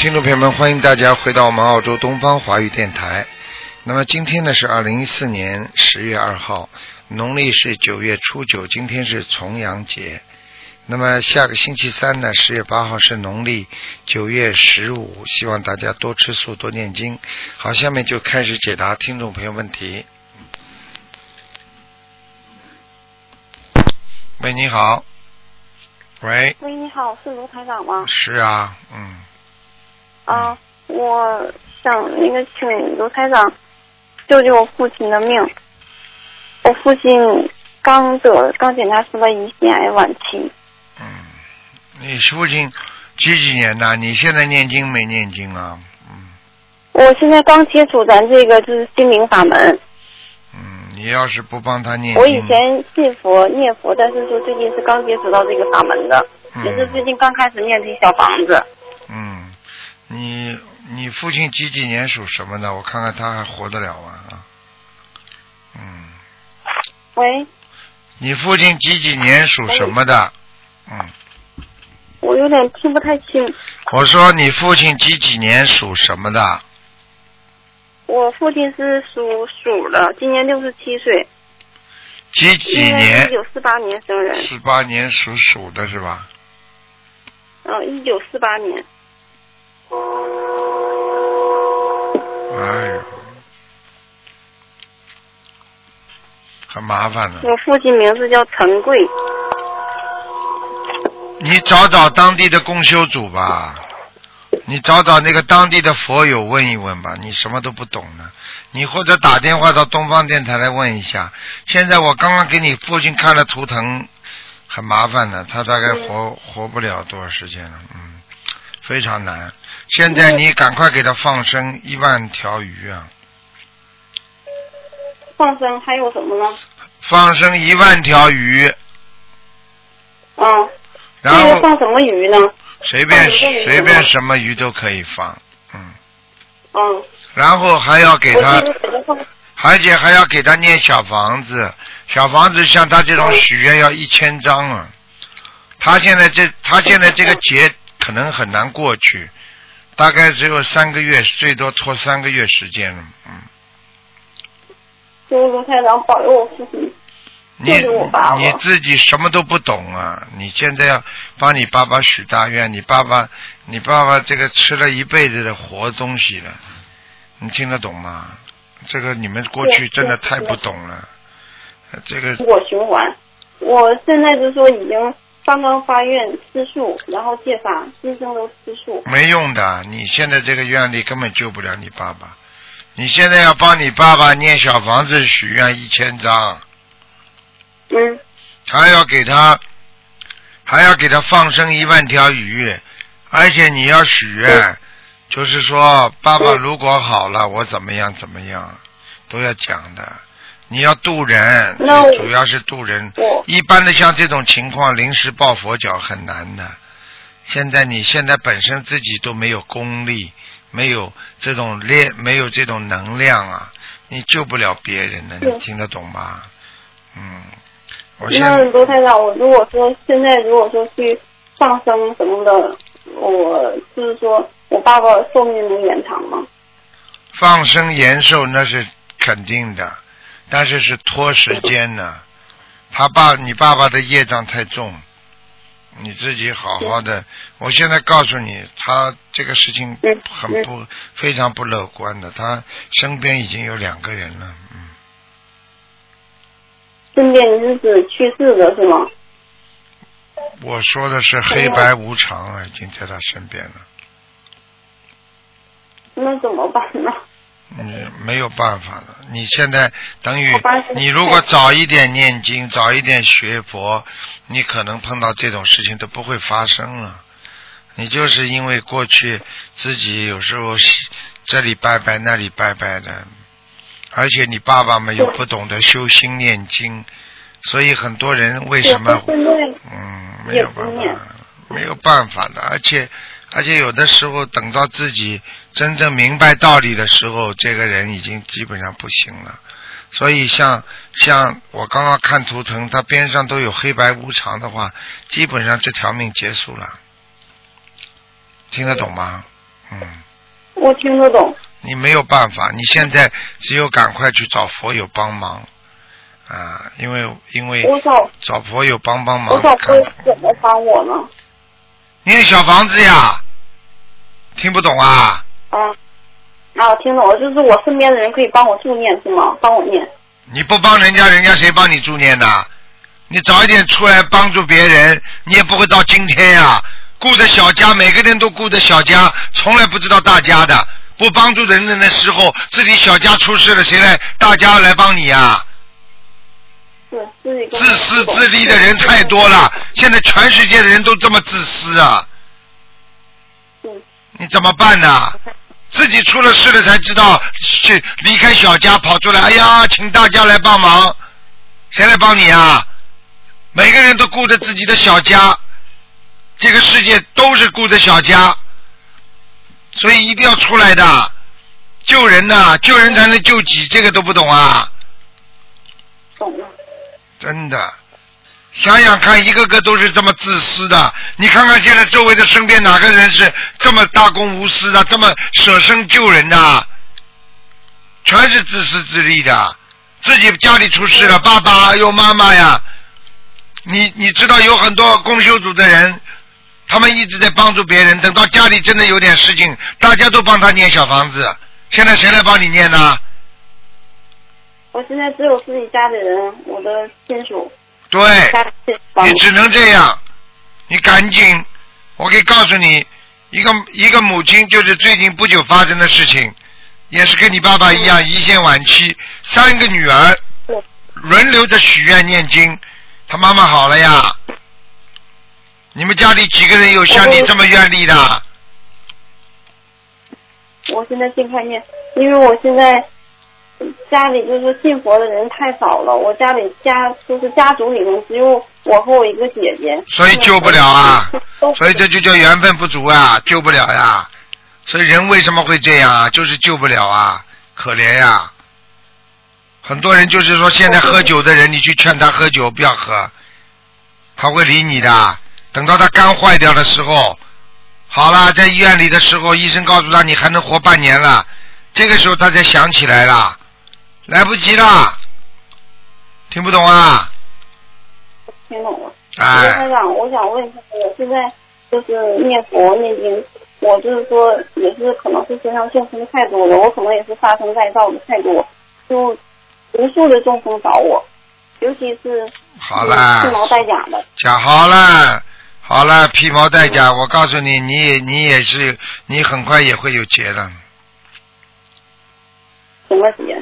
听众朋友们，欢迎大家回到我们澳洲东方华语电台。那么今天呢是二零一四年十月二号，农历是九月初九，今天是重阳节。那么下个星期三呢，十月八号是农历九月十五，希望大家多吃素，多念经。好，下面就开始解答听众朋友问题。喂，你好。喂，喂，你好，是卢台长吗？是啊，嗯，啊，我想那个请卢台长救救我父亲的命。我父亲刚得刚检查出了胰腺癌晚期。嗯，你父亲几几年的？你现在念经没念经啊？嗯我现在刚接触咱这个就是心灵法门。嗯，你要是不帮他念，我以前信佛念佛，但是说最近是刚接触到这个法门的，嗯也是最近刚开始念这小房子。嗯，你你父亲几几年属什么的？我看看他还活得了吗？啊，嗯，喂，你父亲几几年属什么的？嗯，我有点听不太清。我说你父亲几几年属什么的？我父亲是属鼠的，今年六十七岁，几几应该是一年？九四八年生人。四八年属鼠的是吧？嗯，一九四八年。哎呦，很麻烦的。我父亲名字叫陈贵。你找找当地的公修组吧，你找找那个当地的佛友问一问吧。你什么都不懂呢，你或者打电话到东方电台来问一下。现在我刚刚给你父亲看了图腾，很麻烦的，他大概活活不了多少时间了，嗯，非常难。现在你赶快给他放生一万条鱼啊，放生还有什么呢？放生一万条鱼，啊，然后放什么鱼呢？随便随便什么鱼都可以放，嗯，嗯，然后还要给他。而且还要给他念小房子，小房子像他这种许愿要一千张啊。他现在这他现在这个节可能很难过去，大概只有三个月，最多拖三个月时间了。嗯，求卢太长保佑我父亲。你你自己什么都不懂啊！你现在要帮你爸爸许大愿，你爸爸你爸爸这个吃了一辈子的活东西了，你听得懂吗？这个你们过去真的太不懂了，这个我循环，我现在就说已经刚刚发愿吃素，然后戒法，今生都吃素。没用的，你现在这个愿力根本救不了你爸爸。你现在要帮你爸爸念小房子许愿一千张，嗯，还要给他，还要给他放生一万条鱼，而且你要许愿，就是说爸爸如果好了，我怎么样怎么样，都要讲的。你要渡人，主要是渡人。我一般的像这种情况，临时抱佛脚很难的。现在你现在本身自己都没有功力，没有这种力，没有这种能量啊，你救不了别人的，你听得懂吗？嗯，我现那卢台长，我如果说现在如果说去放生什么的，我就是说我爸爸寿命能延长吗？放生延寿那是肯定的，但是是拖时间呢。他爸，你爸爸的业障太重，你自己好好的。我现在告诉你，他这个事情嗯很不非常不乐观的，他身边已经有两个人了，嗯，身边你是指去世的是吗？我说的是黑白无常啊，已经在他身边了。那怎么办呢？嗯，没有办法的。你现在等于你如果早一点念经，早一点学佛，你可能碰到这种事情都不会发生了。你就是因为过去自己有时候这里拜拜那里拜拜的，而且你爸爸们又不懂得修心念经，所以很多人为什么嗯没有办法，没有办法的，而且而且有的时候等到自己真正明白道理的时候，这个人已经基本上不行了。所以像像我刚刚看图腾，它边上都有黑白无常的话，基本上这条命结束了。听得懂吗？嗯，我听得懂。你没有办法，你现在只有赶快去找佛友帮忙啊，因为因为我找找佛友帮帮忙我，找看会怎么帮我呢？念小房子呀，听不懂啊？啊，啊，我听懂了，就是我身边的人可以帮我助念是吗？帮我念。你不帮人家，人家谁帮你助念呢？你早一点出来帮助别人，你也不会到今天呀、顾着小家，每个人都顾着小家，从来不知道大家的。不帮助人的时候，自己小家出事了，谁来？大家来帮你呀、是自私自利的人太多了，现在全世界的人都这么自私啊！嗯，你怎么办呢？自己出了事了才知道去离开小家跑出来，哎呀，请大家来帮忙，谁来帮你啊？每个人都顾着自己的小家，这个世界都是顾着小家，所以一定要出来的，救人呐、救人才能救己，这个都不懂啊！懂了。真的，想想看，一个个都是这么自私的。你看看现在周围的身边哪个人是这么大公无私的，这么舍身救人的？全是自私自利的。自己家里出事了，爸爸又妈妈呀，你你知道有很多公修组的人，他们一直在帮助别人，等到家里真的有点事情，大家都帮他念小房子。现在谁来帮你念呢？我现在只有自己家里人，我的亲属对。你只能这样，你赶紧，我可以告诉你，一个一个母亲就是最近不久发生的事情，也是跟你爸爸一样胰腺晚期，三个女儿轮流着许愿念经，她妈妈好了呀。你们家里几个人有像你这么愿力的？我现在尽快念，因为我现在家里就是信佛的人太少了，我家里家就是家族里面只有我和我一个姐姐，所以救不了啊 所以这就叫缘分不足啊，救不了呀。所以人为什么会这样啊？就是救不了啊，可怜呀。很多人就是说，现在喝酒的人，你去劝他喝酒，不要喝，他会理你的。等到他肝坏掉的时候，好了，在医院里的时候，医生告诉他你还能活半年了，这个时候他才想起来了，来不及了，听不懂啊？听懂了。哎。台长，我想问一下，我现在就是念佛念经，我就是说也是可能是身上众生太多了，我可能也是杀生再造的太多，就无数的众生找我，尤其是好了，披毛戴甲的，讲好了，好了，披毛戴甲，我告诉你，你也你也是，你很快也会有结的。什么节？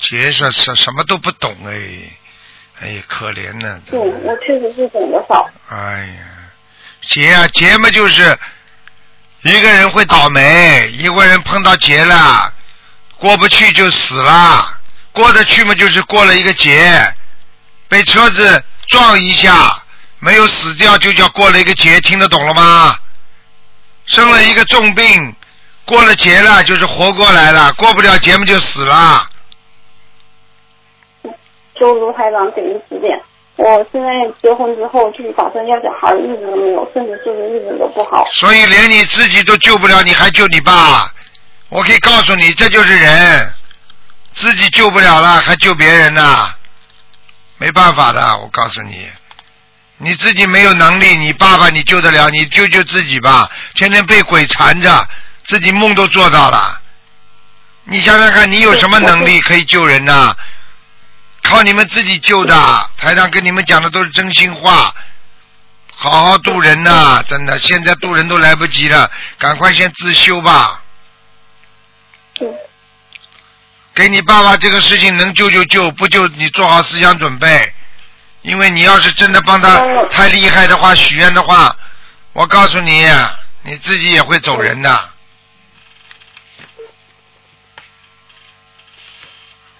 劫是什什么都不懂哎，哎呀，可怜呢。对，我确实是懂得少。哎呀，劫啊劫嘛就是一个人会倒霉，一个人碰到劫了，过不去就死了，过得去嘛就是过了一个劫，被车子撞一下没有死掉就叫过了一个劫，听得懂了吗？生了一个重病，过了劫了就是活过来了，过不了劫嘛就死了。就卢台长给您指点。我现在结婚之后，就是打算要小孩，一直都没有，甚至就是一直都不好。所以连你自己都救不了，你还救你爸？我可以告诉你，这就是人，自己救不了了，还救别人呢？没办法的，我告诉你，你自己没有能力，你爸爸你救得了，你救救自己吧。天天被鬼缠着，自己梦都做到了。你想想看，你有什么能力可以救人呢？靠你们自己救的，台上跟你们讲的都是真心话。好好渡人呐、真的，现在渡人都来不及了，赶快先自修吧。嗯，给你爸爸这个事情能救就救，不救你做好思想准备。因为你要是真的帮他嗯太厉害的话，许愿的话，我告诉你，你自己也会走人的。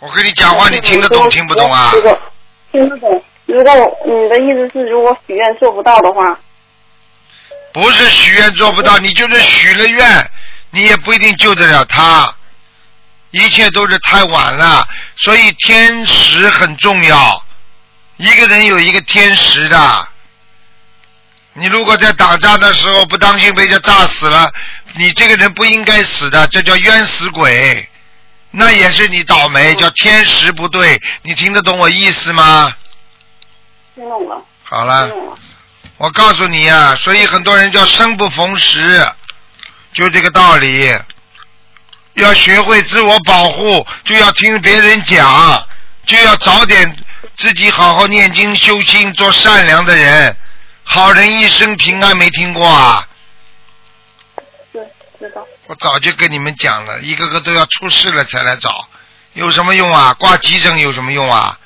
我跟你讲话，你听得懂听不懂啊？如果听得懂。如果我你的意思是，如果许愿做不到的话，不是许愿做不到，你就是许了愿，你也不一定救得了他。一切都是太晚了，所以天时很重要。一个人有一个天时的，你如果在打仗的时候不当心被人家炸死了，你这个人不应该死的，这叫冤死鬼，那也是你倒霉，叫天时不对。你听得懂我意思吗？听懂了，好了。我告诉你啊、所以很多人叫生不逢时，就这个道理。要学会自我保护，就要听别人讲，就要早点自己好好念经修心，做善良的人。好人一生平安，没听过啊？对，知道。我早就跟你们讲了，一个个都要出事了才来找，有什么用啊？挂急诊有什么用啊？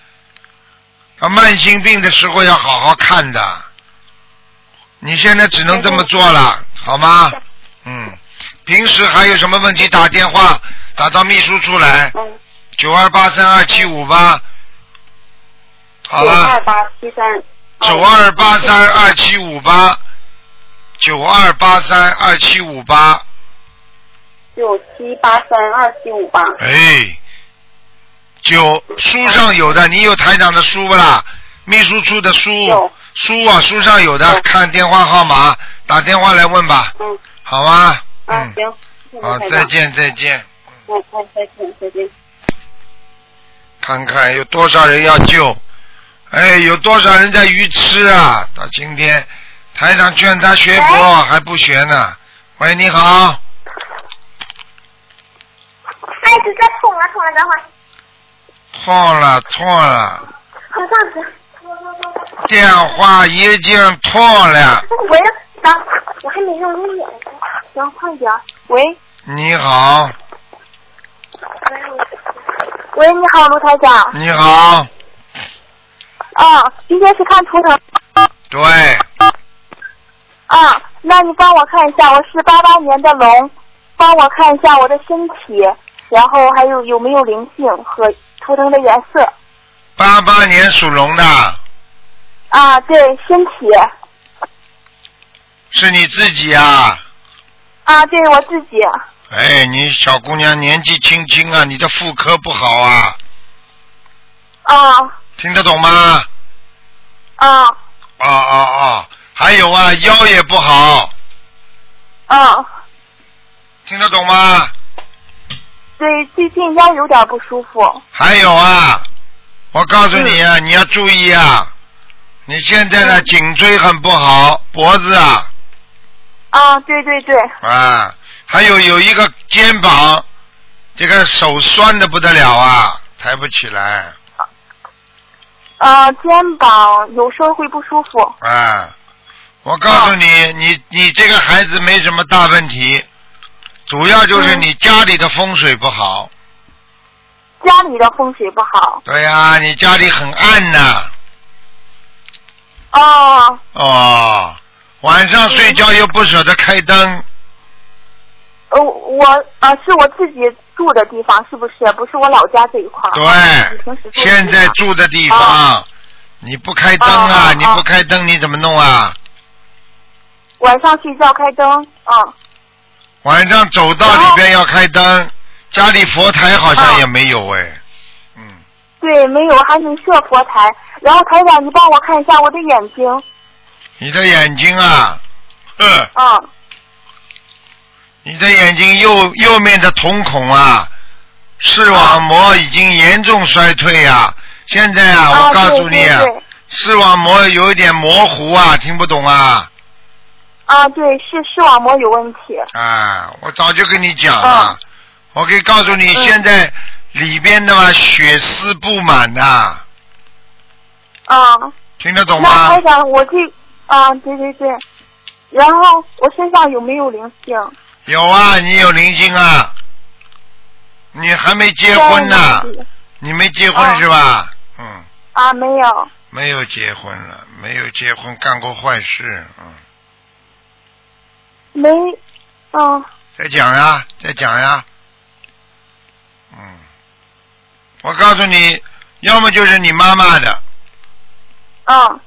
啊，慢性病的时候要好好看的。你现在只能这么做了，好吗？嗯，平时还有什么问题打电话打到秘书处来，嗯。九二八三二七五八。好九二了，八七三。九二八三二七五八，九二八三二七五八。九七八三二七五八。哎，九书上有的，你有台长的书不啦？秘书处的书有，书啊，书上有的，看电话号码，打电话来问吧，嗯。好吗？啊，嗯，行。好。再见再见。再见再见。看看有多少人要救，哎，有多少人在愚痴啊？到今天，台长劝他学佛还不学呢。喂，你好，哎，直接痛了痛了，等会儿，错了错了。电话已经错了。喂，等，我还没用力呢，等快点。喂，你好，喂，你好，卢台长。你好，啊，今天是看图腾。对，啊，那你帮我看一下，我是八八年的龙，帮我看一下我的身体，然后还有有没有灵性和图腾的颜色。八八年属龙的，啊，对，身体。是你自己啊？啊，对我自己。哎，你小姑娘年纪轻轻啊，你的妇科不好啊，啊听得懂吗？啊啊啊啊！还有啊，腰也不好，啊，听得懂吗？对，最近腰有点不舒服。还有啊，我告诉你啊，你要注意啊，你现在的颈椎很不好，脖子啊啊，对对对。啊，还有有一个肩膀，这个手酸的不得了啊，抬不起来啊，肩膀有时候会不舒服。啊。我告诉你，你你这个孩子没什么大问题，主要就是你家里的风水不好。家里的风水不好。对呀、你家里很暗呐、哦，哦，晚上睡觉又不舍得开灯，呃，我啊、是我自己住的地方，是不是？不是我老家这一块对，现在住的地方，你不开灯啊，你不开灯你怎么弄啊？晚上睡觉开灯，嗯，晚上走道里边要开灯，家里佛台好像也没有哎，嗯，对，没有，还没设佛台。然后台长，你帮我看一下我的眼睛，你的眼睛啊，嗯，嗯，你的眼睛右右面的瞳孔啊，视网膜已经严重衰退啊，现在啊，啊，我告诉你啊视网膜有一点模糊啊，听不懂啊。啊，对，是视网膜有问题。啊，我早就跟你讲了，我可以告诉你，嗯现在里边的嘛血丝布满呐、啊，听得懂那吗台？长，我这啊，对对对，然后我身上有没有灵性？有啊，你有灵性啊，你还没结婚呢，你没结婚哦是吧？嗯，啊，没有。没有结婚了，没有结婚，干过坏事，嗯，没，啊，再讲呀，再讲呀，嗯，我告诉你，要么就是你妈妈的。啊，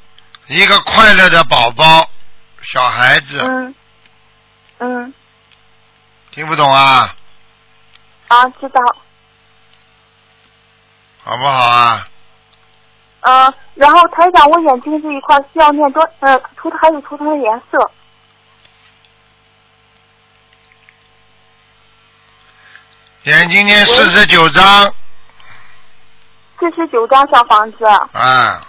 一个快乐的宝宝，小孩子，嗯，嗯，听不懂啊？啊，知道，好不好啊？嗯，然后台长，我眼睛这一块需要念多，呃，图腾还有图腾的颜色，眼睛念四十九章四十九章小房子。啊，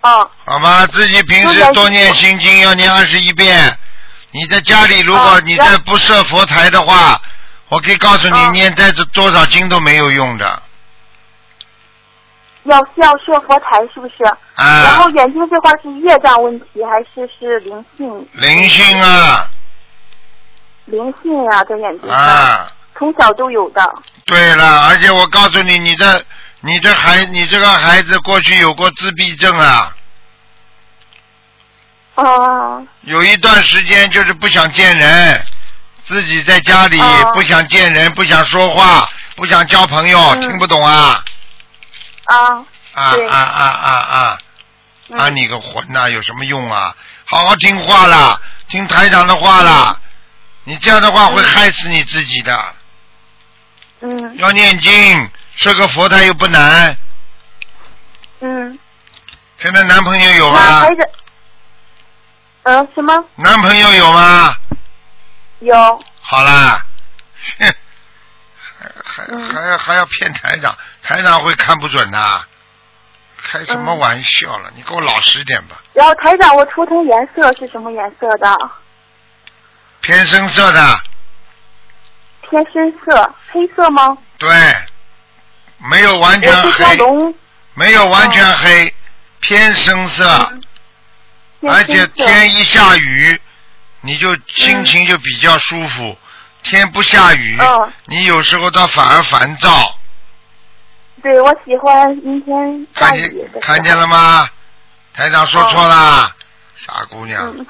嗯好吧，自己平时多念心经，要念二十一遍。你在家里，如果哦你在不设佛台的话，我可以告诉你，哦念再多少经都没有用的要要设佛台是不是？啊然啊后。眼睛这块是业障问题还是是灵性？灵性啊灵性啊、在眼睛上，啊！从小都有的。对了，而且我告诉你，你这你这孩你这个孩子过去有过自闭症啊，啊有一段时间就是不想见人，自己在家里哦不想见人，不想说话，不想交朋友，嗯听不懂啊啊啊啊啊啊啊！嗯啊你个混呐、有什么用啊？好好听话啦，听台长的话啦。你这样的话会害死你自己的。嗯要念经，设个佛台又不难。嗯，现在男朋友有吗？孩子嗯什么男朋友有吗？有好啦，哼，还嗯还还要还要骗台长，台长会看不准的。开什么嗯玩笑了？你给我老实点吧。然后台长，我图腾颜色是什么颜色的？偏深色的，偏深色，黑色吗？对，没有完全黑，龙，没有完全黑，偏深色，而且天一下雨，你就心情就比较舒服。天不下雨，嗯你有时候倒反而烦躁。对，我喜欢阴天下看见看见了吗？台长说错了，傻姑娘，嗯，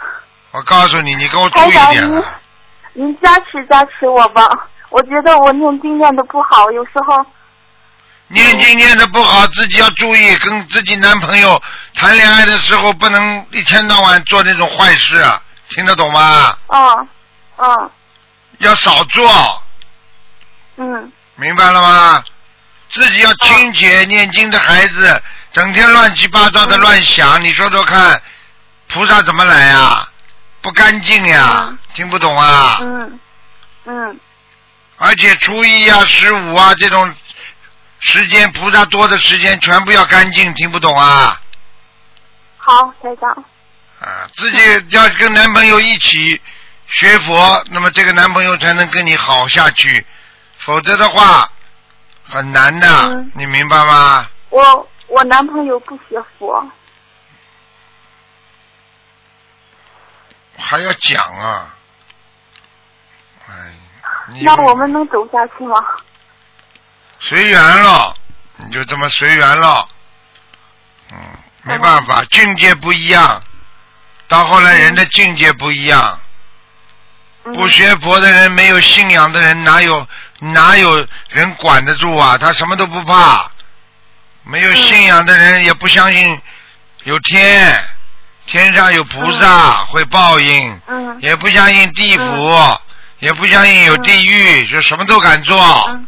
我告诉你，你给我注意点了。您加持加持我吧，我觉得我念经念的不好，有时候念经念的不好，自己要注意，跟自己男朋友谈恋爱的时候，不能一天到晚做那种坏事，啊听得懂吗？嗯嗯要少做，嗯明白了吗？自己要清洁，念经的孩子整天乱七八糟的乱想，你说说看，菩萨怎么来呀？不干净呀嗯，听不懂啊？嗯嗯而且初一啊、十五啊这种时间，菩萨多的时间，全部要干净，听不懂啊？好，台长，啊，自己要跟男朋友一起学佛，那么这个男朋友才能跟你好下去，否则的话很难的，嗯你明白吗？我我男朋友不学佛，还要讲啊，哎，那我们能走下去吗？随缘了，你就这么随缘了，嗯，没办法，境界不一样，到后来人的境界不一样。嗯不学佛的人，没有信仰的人，哪有哪有人管得住啊？他什么都不怕。没有信仰的人，也不相信有天，天上有菩萨会报应，嗯。也不相信地府，也不相信有地狱，就什么都敢做。嗯。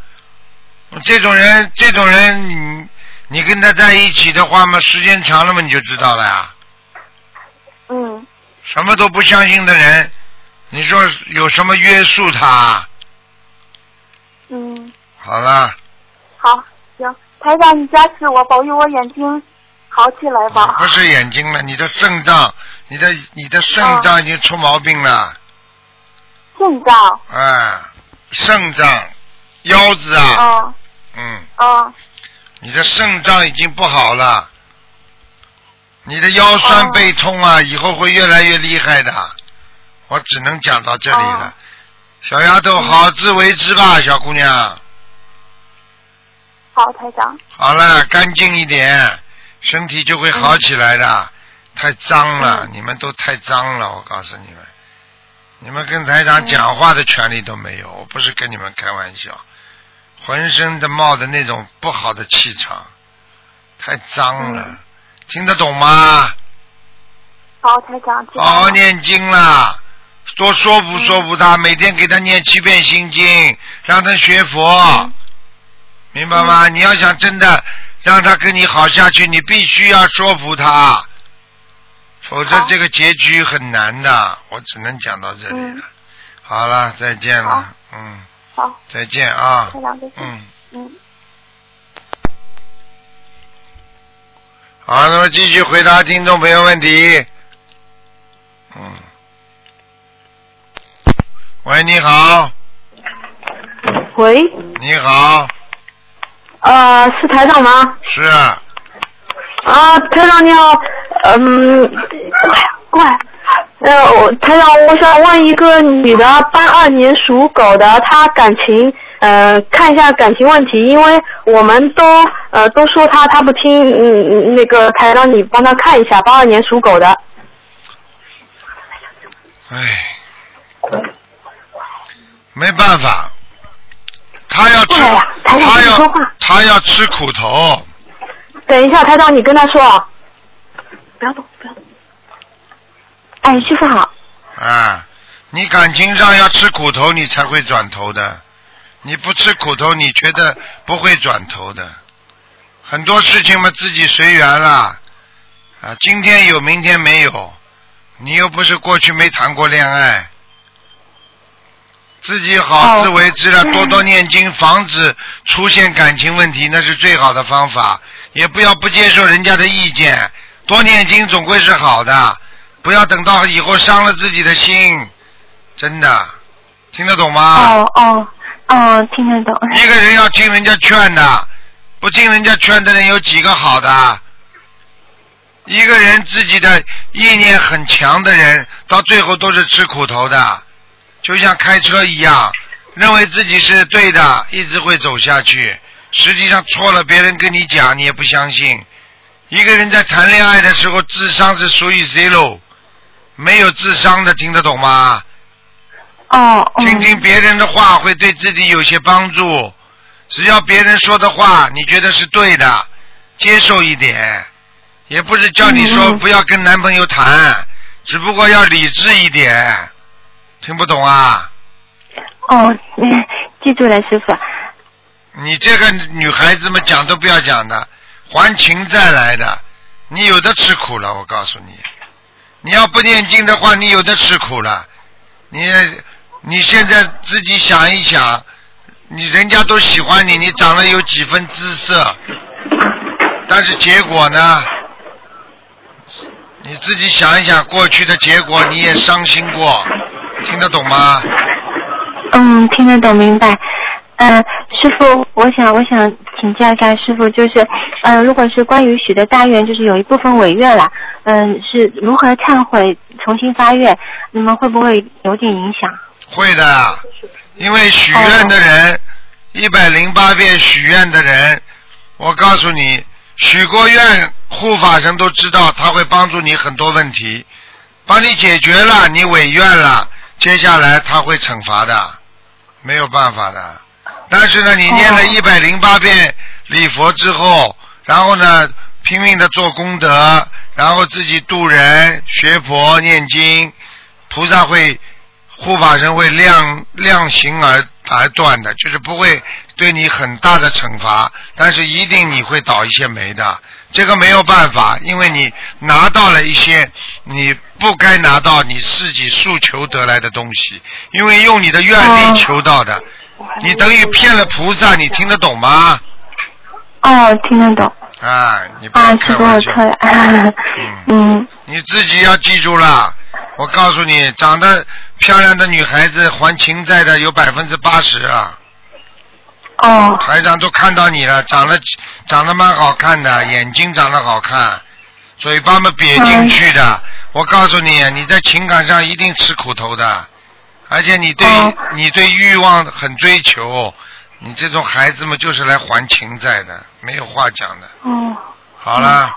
这种人，这种人，你你跟他在一起的话嘛，时间长了嘛，你就知道了呀。嗯。什么都不相信的人，你说有什么约束他？嗯，好了，好，行，台长你加持我，保佑我眼睛好起来吧。不是眼睛了，你的肾脏，你的你的肾脏已经出毛病了，肾脏，哎，肾脏、腰子啊，啊。嗯，啊。你的肾脏已经不好了，你的腰酸哦背痛啊，以后会越来越厉害的。我只能讲到这里了，哦小丫头，好自为之吧，小姑娘。好，台长，好了，干净一点，身体就会好起来的。太脏了，嗯。你们都太脏了，我告诉你们，你们跟台长讲话的权利都没有，我不是跟你们开玩笑，浑身的冒的那种不好的气场，太脏了，嗯。听得懂吗？好，台长，好好念经啦，多说服说服他，每天给他念七遍心经，让他学佛，嗯。明白吗？你要想真的让他跟你好下去，你必须要说服他，否则这个结局很难的。我只能讲到这里了。嗯好了，再见了，嗯。好，再见啊。再见。嗯，嗯。好，那么继续回答听众朋友问题。嗯。喂，你好，喂，你好，呃，是台长吗？是。啊，台长你好，嗯，哎呀，怪，呃，我台长，我想问一个女的，八二年属狗的，她感情，呃，看一下感情问题，因为我们都呃都说她，她不听，嗯，嗯那个台长你帮她看一下，八二年属狗的，唉，没办法，他要吃他要他要吃苦头，等一下，台长你跟他说啊，不要动，不要动。哎，师傅好。啊，你感情上要吃苦头，你才会转头的。你不吃苦头，你觉得不会转头的。很多事情嘛，自己随缘啦。啊，今天有，明天没有。你又不是过去没谈过恋爱，自己好自为之了，哦多多念经，防止出现感情问题，那是最好的方法。也不要不接受人家的意见，多念经总归是好的。不要等到以后伤了自己的心，真的，听得懂吗？哦哦哦，听得懂。一个人要听人家劝的，不听人家劝的人有几个好的？一个人自己的意念很强的人，到最后都是吃苦头的，就像开车一样，认为自己是对的，一直会走下去，实际上错了，别人跟你讲，你也不相信。一个人在谈恋爱的时候，智商是属于 zero，没有智商的，听得懂吗？哦，嗯听听别人的话会对自己有些帮助。只要别人说的话你觉得是对的，接受一点，也不是叫你说不要跟男朋友谈，只不过要理智一点。听不懂啊？哦，嗯，记住了，师傅。你这个女孩子们讲都不要讲的，还情债来的，你有的吃苦了，我告诉你。你要不念经的话，你有的吃苦了。你你现在自己想一想，你人家都喜欢你，你长得有几分姿色，但是结果呢？你自己想一想，过去的结果你也伤心过，听得懂吗？嗯，听得懂，明白。嗯、师傅，我想，我想请教一下师傅，就是，嗯、如果是关于许的大愿，就是有一部分违愿了，嗯、是如何忏悔，重新发愿，那么会不会有点影响？会的，因为许愿的人，一百零八遍许愿的人，我告诉你，许过愿，护法神都知道，他会帮助你很多问题，帮你解决了，你违愿了，接下来他会惩罚的，没有办法的。但是呢，你念了哦一百零八遍礼佛之后，然后呢，拼命的做功德，然后自己度人、学佛、念经，菩萨会护法神会量量刑而而断的，就是不会对你很大的惩罚，但是一定你会倒一些霉的。这个没有办法，因为你拿到了一些你不该拿到你自己诉求得来的东西，因为用你的愿力哦求到的，你等于骗了菩萨，你听得懂吗？哦，听得懂。啊，你不啊要，开师傅，我玩笑错。了。嗯，你自己要记住了，我告诉你，长得漂亮的女孩子还情债的有百分之八十啊！哦，台长都看到你了，长得长得蛮好看的，眼睛长得好看，嘴巴嘛瘪进去的。我告诉你，你在情感上一定吃苦头的，而且你对、哦。你对欲望很追求，你这种孩子们就是来还情债的，没有话讲的。哦，好了。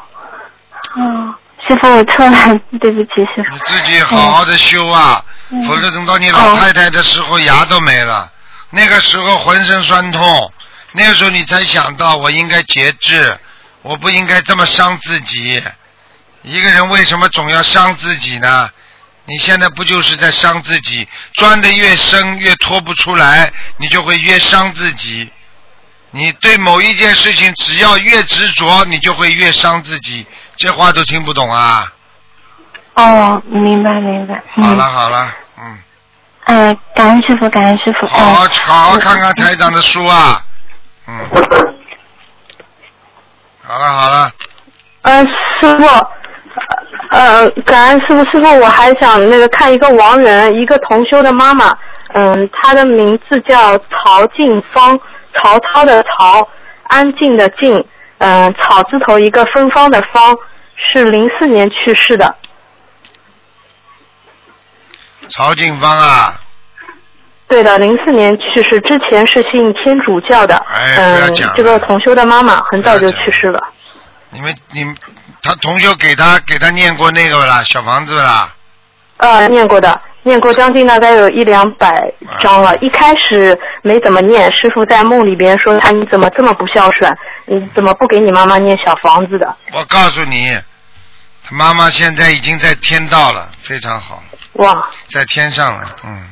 哦，师傅，我错了，对不起，师傅。你自己好好的修啊，嗯。否则等到你老太太的时候牙都没了，那个时候浑身酸痛，那个时候你才想到我应该节制，我不应该这么伤自己。一个人为什么总要伤自己呢？你现在不就是在伤自己？钻得越深，越脱不出来，你就会越伤自己。你对某一件事情，只要越执着，你就会越伤自己。这话都听不懂啊？哦，明白明白。嗯、好了好了，嗯，哎，感恩师傅，感恩师傅。好好哎好好看看台长的书啊。嗯。好了好了，呃，师傅，呃，感恩师傅，师傅，我还想那个看一个亡人，一个同修的妈妈，嗯，她的名字叫曹静芳，曹操的曹，安静的静，嗯，草字头一个芬芳的芳，是零四年去世的。曹静芳啊，对的，零四年去世，之前是信天主教的，哎不要嗯讲嗯，这个同修的妈妈很早就去世了。你们你们他同修给他给他念过那个不啦，小房子不啦？呃，念过的，念过将近大概有一两百张了。一开始没怎么念，师傅在梦里边说他你怎么这么不孝顺？你怎么不给你妈妈念小房子的？我告诉你，他妈妈现在已经在天道了，非常好，哇，在天上了，嗯，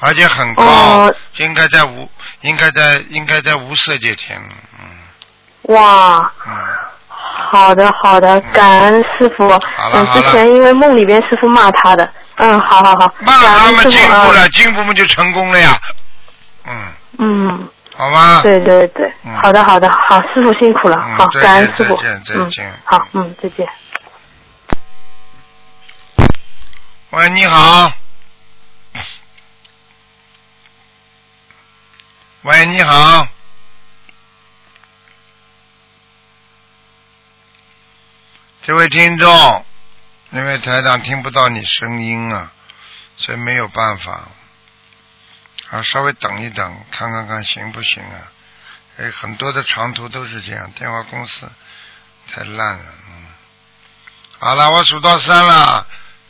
而且很高，哦。应该在无应该在应该在无色界天了，嗯。哇，嗯，好的好的，感恩师傅。嗯，之前因为梦里边师傅骂他的，嗯，好好好，骂感他们进步了，进步们就成功了呀，嗯，嗯，好吗？对对对，嗯。好的好的，好，师傅辛苦了，好，感恩师傅见再见，再嗯。见，好，嗯，再见。喂，你好。喂，你好。这位听众，因为台长听不到你声音啊，所以没有办法。啊，稍微等一等，看看看行不行啊？哎，很多的长途都是这样，电话公司太烂了，嗯。好了，我数到三了。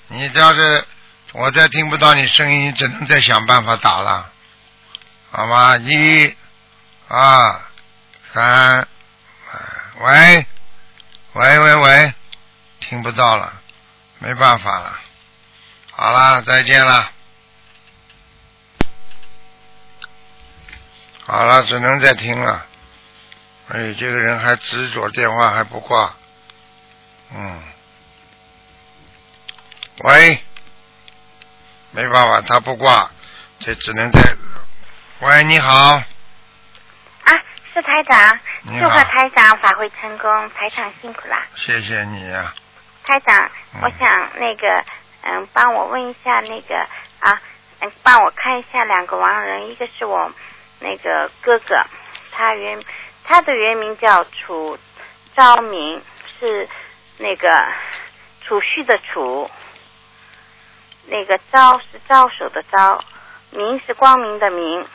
你要是我再听不到你声音，你只能再想办法打了，好吗？一、二、三，喂，喂喂喂，听不到了，没办法了。好了，再见了。好了，只能再听了。哎，这个人还执着电话还不挂，嗯。喂，没办法，他不挂，这只能在。喂，你好，啊，是台长，祝贺台长法会成功，台长辛苦啦。谢谢你啊。台长，嗯我想那个，嗯，帮我问一下那个啊，嗯，帮我看一下两个亡人，一个是我那个哥哥，他原他的原名叫楚昭明，是那个储蓄的储，那个招是招手的招，明是光明的明，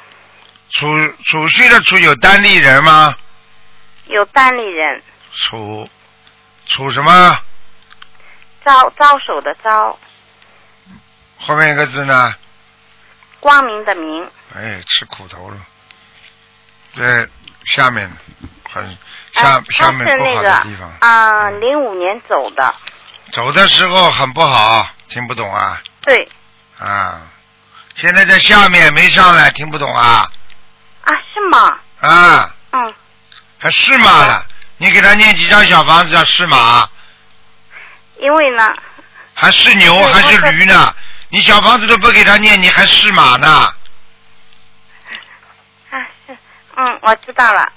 储储蓄的储有单立人吗？有单立人，储储什么？招招手的招，后面一个字呢？光明的明。哎，吃苦头了。在下面，很下、呃下面是那个好的地方。啊，零五年走的，走的时候很不好，听不懂啊对啊！现在在下面没上来，听不懂啊啊，是吗？啊！嗯，还是马了？你给他念几张小房子叫是马？因为呢，还是牛还是驴呢？你小房子都不给他念，你还是马呢？啊是，嗯，我知道了。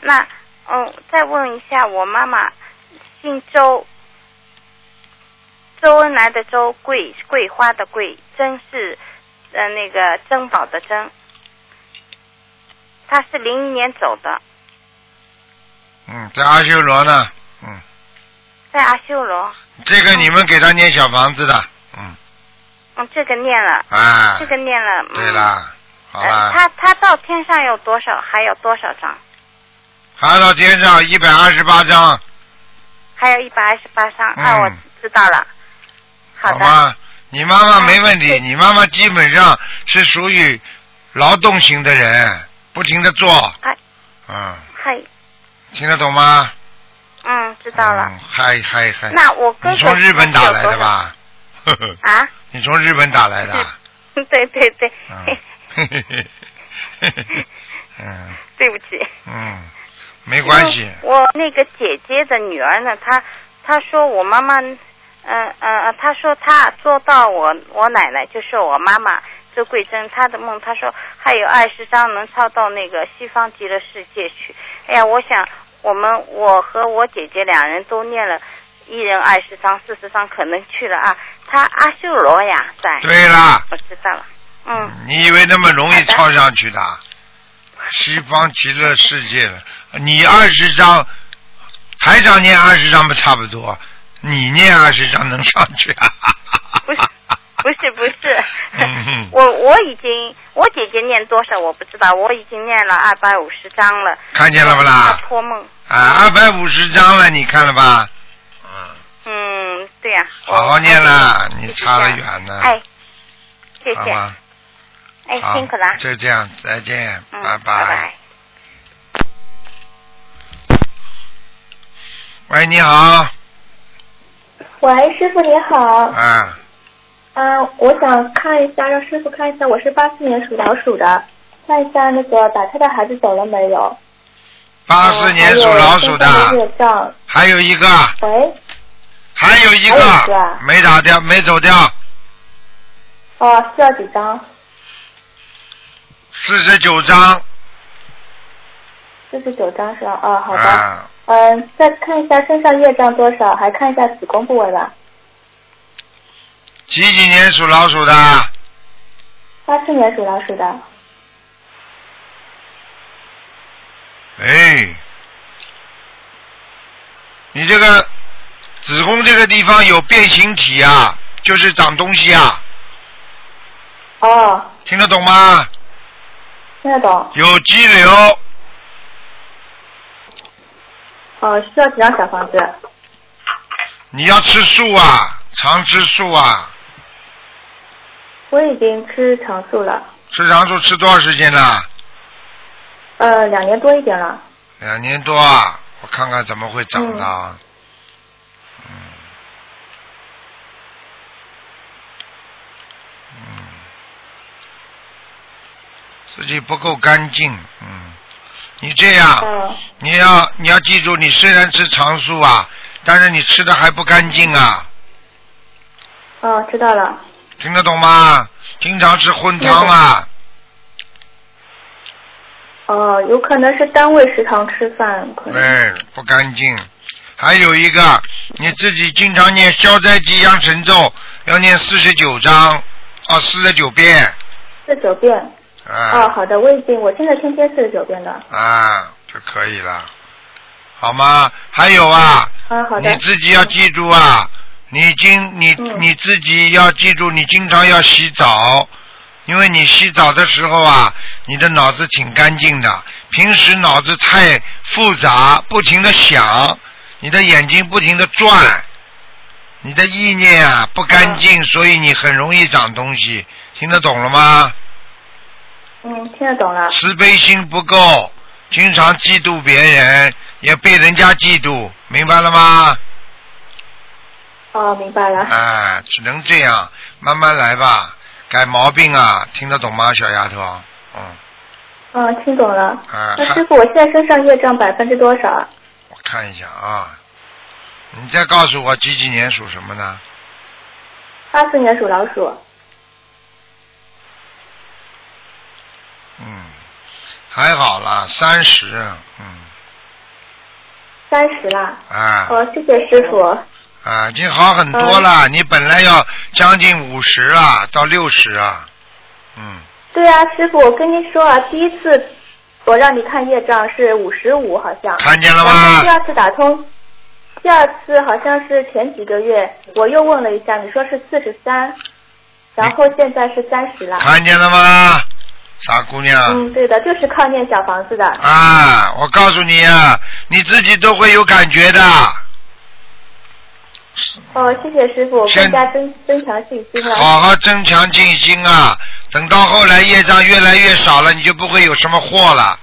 那，嗯，再问一下，我妈妈姓周，周恩来的周，桂桂花的桂，珍是呃那个珍宝的珍，他是零一年走的，嗯，在阿修罗呢。嗯，在阿修罗。这个你们给他念小房子的。嗯，嗯，这个念了，啊这，个念了。嗯、对啦，好呃，他他到天上有多少？还有多少张？还到天上一百二十八张，还有一百二十八张。啊，嗯我知道了。好。吗？你妈妈没问题，你妈妈基本上是属于劳动型的人，不停的做。哎嗯，嗨，听得懂吗？嗯，知道了。嗯，嗨嗨嗨。那我哥哥你从日本打来的吧？啊？你从日本打来的啊？对对对，嗯 对不起。嗯，没关系。我那个姐姐的女儿呢，她她说我妈妈，嗯呃呃，她说他做到我我奶奶，就是我妈妈周桂珍，她的梦，她说还有二十张能抄到那个西方极乐世界去。哎呀，我想我们我和我姐姐两人都念了，一人二十张、四十张，可能去了啊。他阿修罗呀，在。对啦，我知道了。嗯，你以为那么容易抄上去的？西方极乐世界了，你二十张，台长念二十张不差不多，你念二十张能上去啊？不是不是不是嗯，我我已经我姐姐念多少我不知道，我已经念了二百五十章了。看见了不啦她？托梦。啊，二百五十张了，你看了吧？嗯，嗯，对呀、好好念啦，你差得远呢。哎，谢谢。好吗？哎，辛苦了。就这样，再见，嗯，拜拜拜。喂，你好，喂，师傅你好，啊，啊，我想看一下，让师傅看一下，我是八四年属老鼠的，看一下那个打胎的孩子走了没有？八四年属老鼠的，呃还有一个，喂，还有一个没打掉，没走掉，哦，需要几张？四十九张。四十九张是吧？哦，好的。啊，嗯，再看一下身上业障多少，还看一下子宫部位吧。几几年属老鼠的？八四年属老鼠的，哎，你这个子宫这个地方有变形体啊，就是长东西啊，哦，听得懂吗？听得懂。有肌瘤，哦，需要几张小房子？你要吃素啊，常吃素啊，我已经吃长素了，吃常素吃多少时间了？呃，两年多一点了。两年多啊，我看看怎么会长的啊。嗯。嗯。自己不够干净，嗯。你这样，嗯，你要你要记住，你虽然吃常素啊，但是你吃的还不干净啊，哦，知道了。听得懂吗？经常吃荤汤啊，哦，有可能是单位食堂吃饭，可能。对，不干净。还有一个，你自己经常念消灾吉祥神咒，要念四十九章，哦，四十九遍，四十九遍。哦，啊好的，我已经，我现在天天四十九遍的。啊就可以了，好吗？还有啊，啊，好的你。自己要记住啊，你经你嗯你自己要记住，你经常要洗澡，因为你洗澡的时候啊，你的脑子挺干净的，平时脑子太复杂，不停的想，你的眼睛不停的转，你的意念啊不干净，所以你很容易长东西，听得懂了吗？嗯，听得懂了。慈悲心不够，经常嫉妒别人，也被人家嫉妒，明白了吗？哦，明白了。哎，只能这样，慢慢来吧，改毛病啊，听得懂吗，小丫头？嗯，嗯，听懂了。啊那师傅，我现在身上业障百分之多少啊？我看一下啊，你再告诉我几几年属什么呢？八四年属老鼠。嗯，还好啦，三十，嗯，三十啦。啊哦，谢谢师傅。啊，已经好很多了。你本来要将近五十啊，到六十啊，嗯，对啊，师傅，我跟您说啊，第一次我让你看业障是五十五，好像。看见了吗第？二次打通，第二次好像是前几个月，我又问了一下，你说是四十三，然后现在是三十了。看见了吗，傻姑娘？嗯，对的，就是靠念小房子的。啊，我告诉你啊，你自己都会有感觉的。哦，谢谢师傅，先更加增增强信心了。好好增强信心啊！等到后来业障越来越少了，你就不会有什么祸了，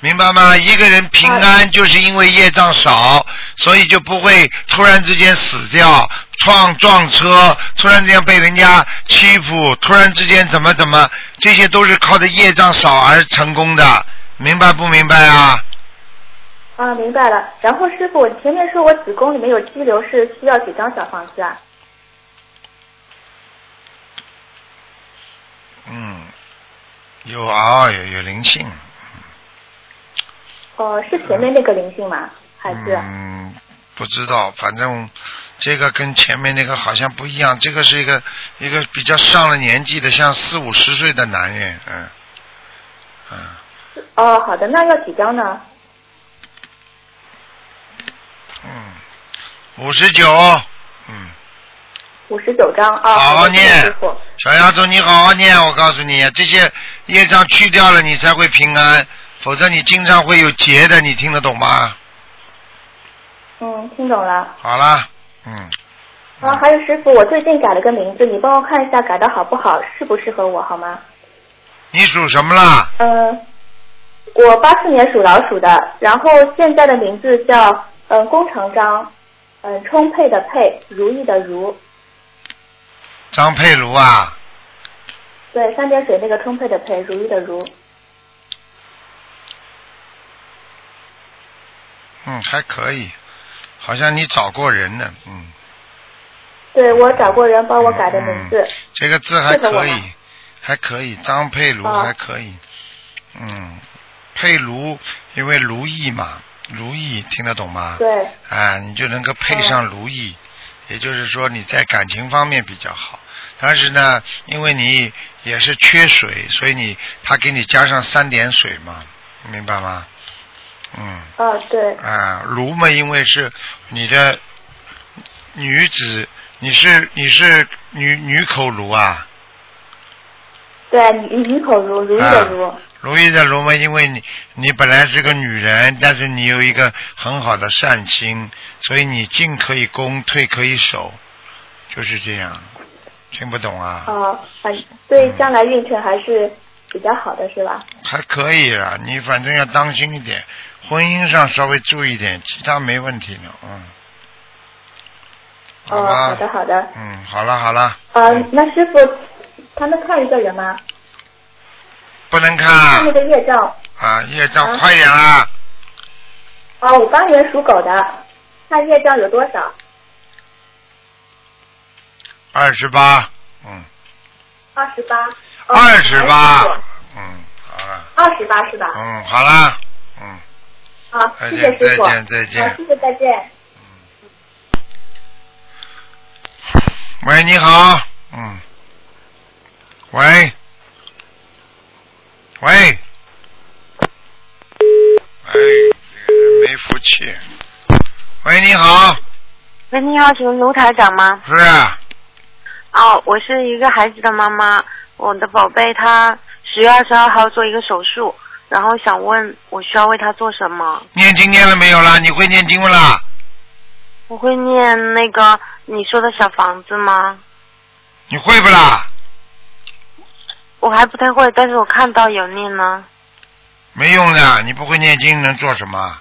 明白吗？一个人平安就是因为业障少，所以就不会突然之间死掉，撞撞车，突然之间被人家欺负，突然之间怎么怎么，这些都是靠着业障少而成功的，明白不明白啊？啊，明白了。然后师傅，你前面说我子宫里面有肌瘤，是需要几张小房子啊？嗯，有啊，有有灵性，哦，是前面那个灵性吗？还是？嗯，不知道，反正这个跟前面那个好像不一样，这个是一个一个比较上了年纪的，像四五十岁的男人，嗯嗯，哦，好的，那要几张呢？嗯，五十九，嗯，五十九张啊。好好念。小丫头，你好好念，我告诉你，这些业障去掉了，你才会平安，否则你经常会有结的，你听得懂吗？嗯，听懂了。好了，嗯，啊，还有师傅，我最近改了个名字，你帮我看一下改的好不好，适不适合我，好吗？你属什么啦？嗯，我八四年属老鼠的，然后现在的名字叫嗯工程张，嗯充沛的沛，如意的如，张佩如啊，对，三点水那个充沛的沛，如意的如。嗯，还可以，好像你找过人呢，嗯。对，我找过人帮我改的名字。这个字还可以还可以，张佩茹啊还可以，嗯，佩如因为如意嘛，如意听得懂吗？对，啊，你就能够配上如意，也就是说你在感情方面比较好。但是呢，因为你也是缺水，所以你他给你加上三点水嘛，明白吗？嗯。啊对，啊，卢嘛，因为是你的女子，你是你是女女口卢啊，对，女女口如，如意的如。如意的如嘛，因为你你本来是个女人，但是你有一个很好的善心，所以你进可以攻，退可以守，就是这样。听不懂啊？啊，反对将来运程还是比较好的，是吧？还可以啦，你反正要当心一点，婚姻上稍微注意点，其他没问题的，嗯。好哦，吧。好的好的。嗯，好了好了，呃，那师傅，他能看一个人吗？不能看看那个业障。啊，业障啊快点啦！啊我八年属狗的，看业障有多少？二十八，嗯，二十八。二十八，嗯，好了，二十八是吧？嗯，好了，嗯，好，再谢谢师傅。见再见再见好，谢谢再见。喂，你好，嗯，喂，喂，哎，这个人没福气。喂，你好，喂，你好，请问卢台长吗？是啊，哦，我是一个孩子的妈妈，我的宝贝他十月二十二号做一个手术，然后想问我需要为他做什么？念经念了没有啦？你会念经不啦？我会念那个你说的小房子吗？你会不啦？我还不太会，但是我看到有念呢。没用的，你不会念经能做什么？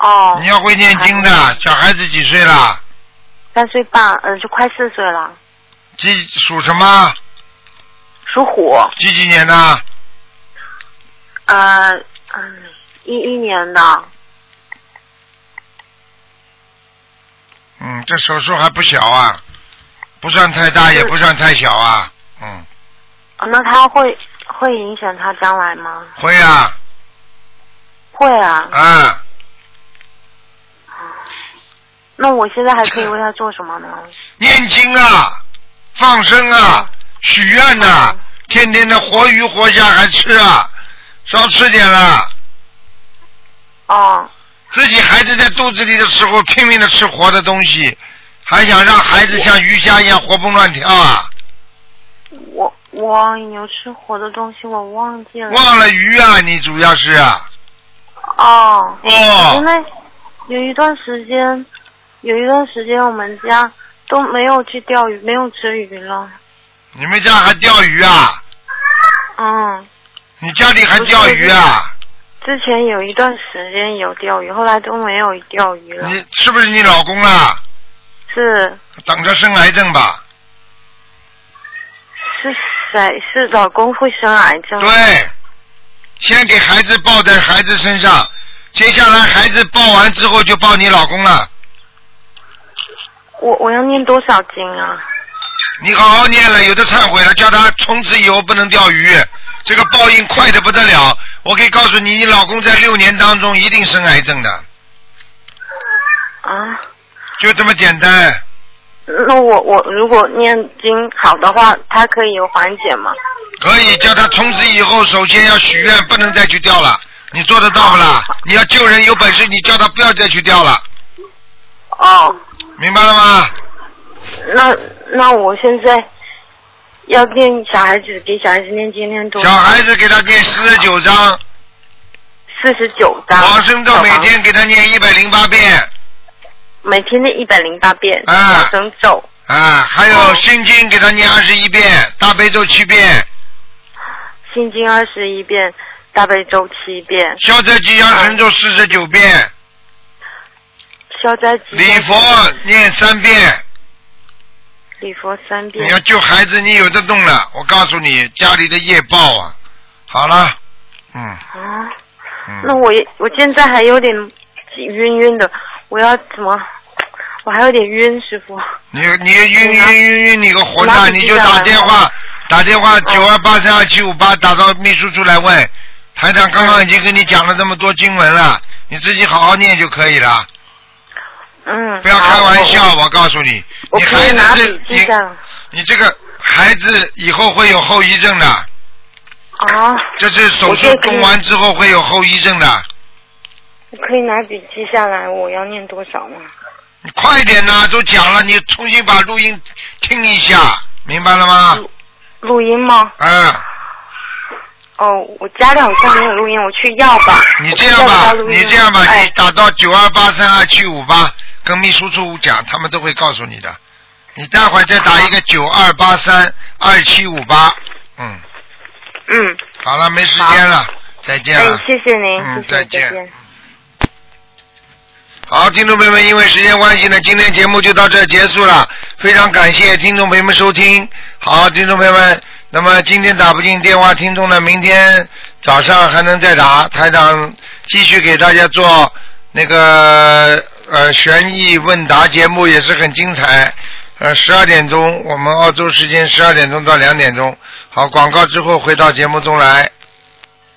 哦。你要会念经的。小孩子几岁啦？三岁半，嗯、就快四岁了，几属什么？属虎，几几年的？呃，嗯，一一年的，嗯，这手术还不小啊，不算太大，也不算太小啊。嗯，哦那他会会影响他将来吗？会啊，会啊。啊，那我现在还可以为他做什么呢？念经啊，放生啊，许愿呐、天天的活鱼活虾还吃啊，少吃点啦。哦。自己孩子在肚子里的时候拼命的吃活的东西，还想让孩子像鱼虾一样活蹦乱跳啊？我我有吃活的东西，我忘记了。忘了鱼啊，你主要是啊，哦。哦因为有一段时间，有一段时间我们家都没有去钓鱼，没有吃鱼了。你们家还钓鱼啊？嗯。你家里还钓鱼啊？之前有一段时间有钓鱼，后来都没有钓鱼了。你是不是你老公啦？是等着生癌症吧？是谁？是老公会生癌症？对，先给孩子抱在孩子身上，接下来孩子抱完之后就抱你老公了。我我要念多少经啊？你好好念了，有的忏悔了，叫他从此以后不能钓鱼，这个报应快的不得了。我可以告诉你，你老公在六年当中一定生癌症的，啊，就这么简单。那我我如果念经好的话，他可以有缓解吗？可以叫他从此以后，首先要许愿，不能再去钓了。你做得到不啦？你要救人有本事，你叫他不要再去钓了，哦，明白了吗？那那我现在要念小孩子给小孩子念经念多？小孩子给他念四十九章，四十九章。往生咒每天给他念一百零八遍，每天念一百零八遍啊。往生咒，啊，还有心经给他念二十一遍，大悲咒七遍，心经二十一遍，大悲咒七遍，消灾吉祥神咒四十九遍，消灾吉礼佛念三遍。礼佛三遍。你要救孩子，你有的动了。我告诉你，家里的业报啊。好了，嗯啊，嗯。那我也我现在还有点晕晕的，我要怎么？我还有点晕，师傅。你你晕晕晕晕，你个混蛋，你就打电话打电话九二八三二七五八打到秘书处来问。台长刚刚已经跟你讲了这么多经文了，你自己好好念就可以了，嗯。不要开玩笑。我告诉你，你孩可以拿子这你。你这个孩子以后会有后遗症的，啊，这是手术动完之后会有后遗症的。我可以拿笔记下来，我要念多少吗？你快点呐，都讲了，你重新把录音听一下，明白了吗？录音吗？嗯，哦，我家里好像没有录音，我去要吧。你这样吧，你这样吧，哎你打到九二八三二七五八，跟秘书处讲，他们都会告诉你的。你待会儿再打一个九二八三二七五八，嗯，嗯，好了，没时间了，再见哎了。，谢谢您，嗯谢谢，再见见。好，听众朋友们，因为时间关系呢，今天节目就到这结束了。非常感谢听众朋友们收听。好，听众朋友们，那么今天打不进电话，听众呢，明天早上还能再打。台长继续给大家做那个呃悬疑问答节目，也是很精彩。呃，十二点钟，我们澳洲时间十二点钟到两点钟。好，广告之后回到节目中来。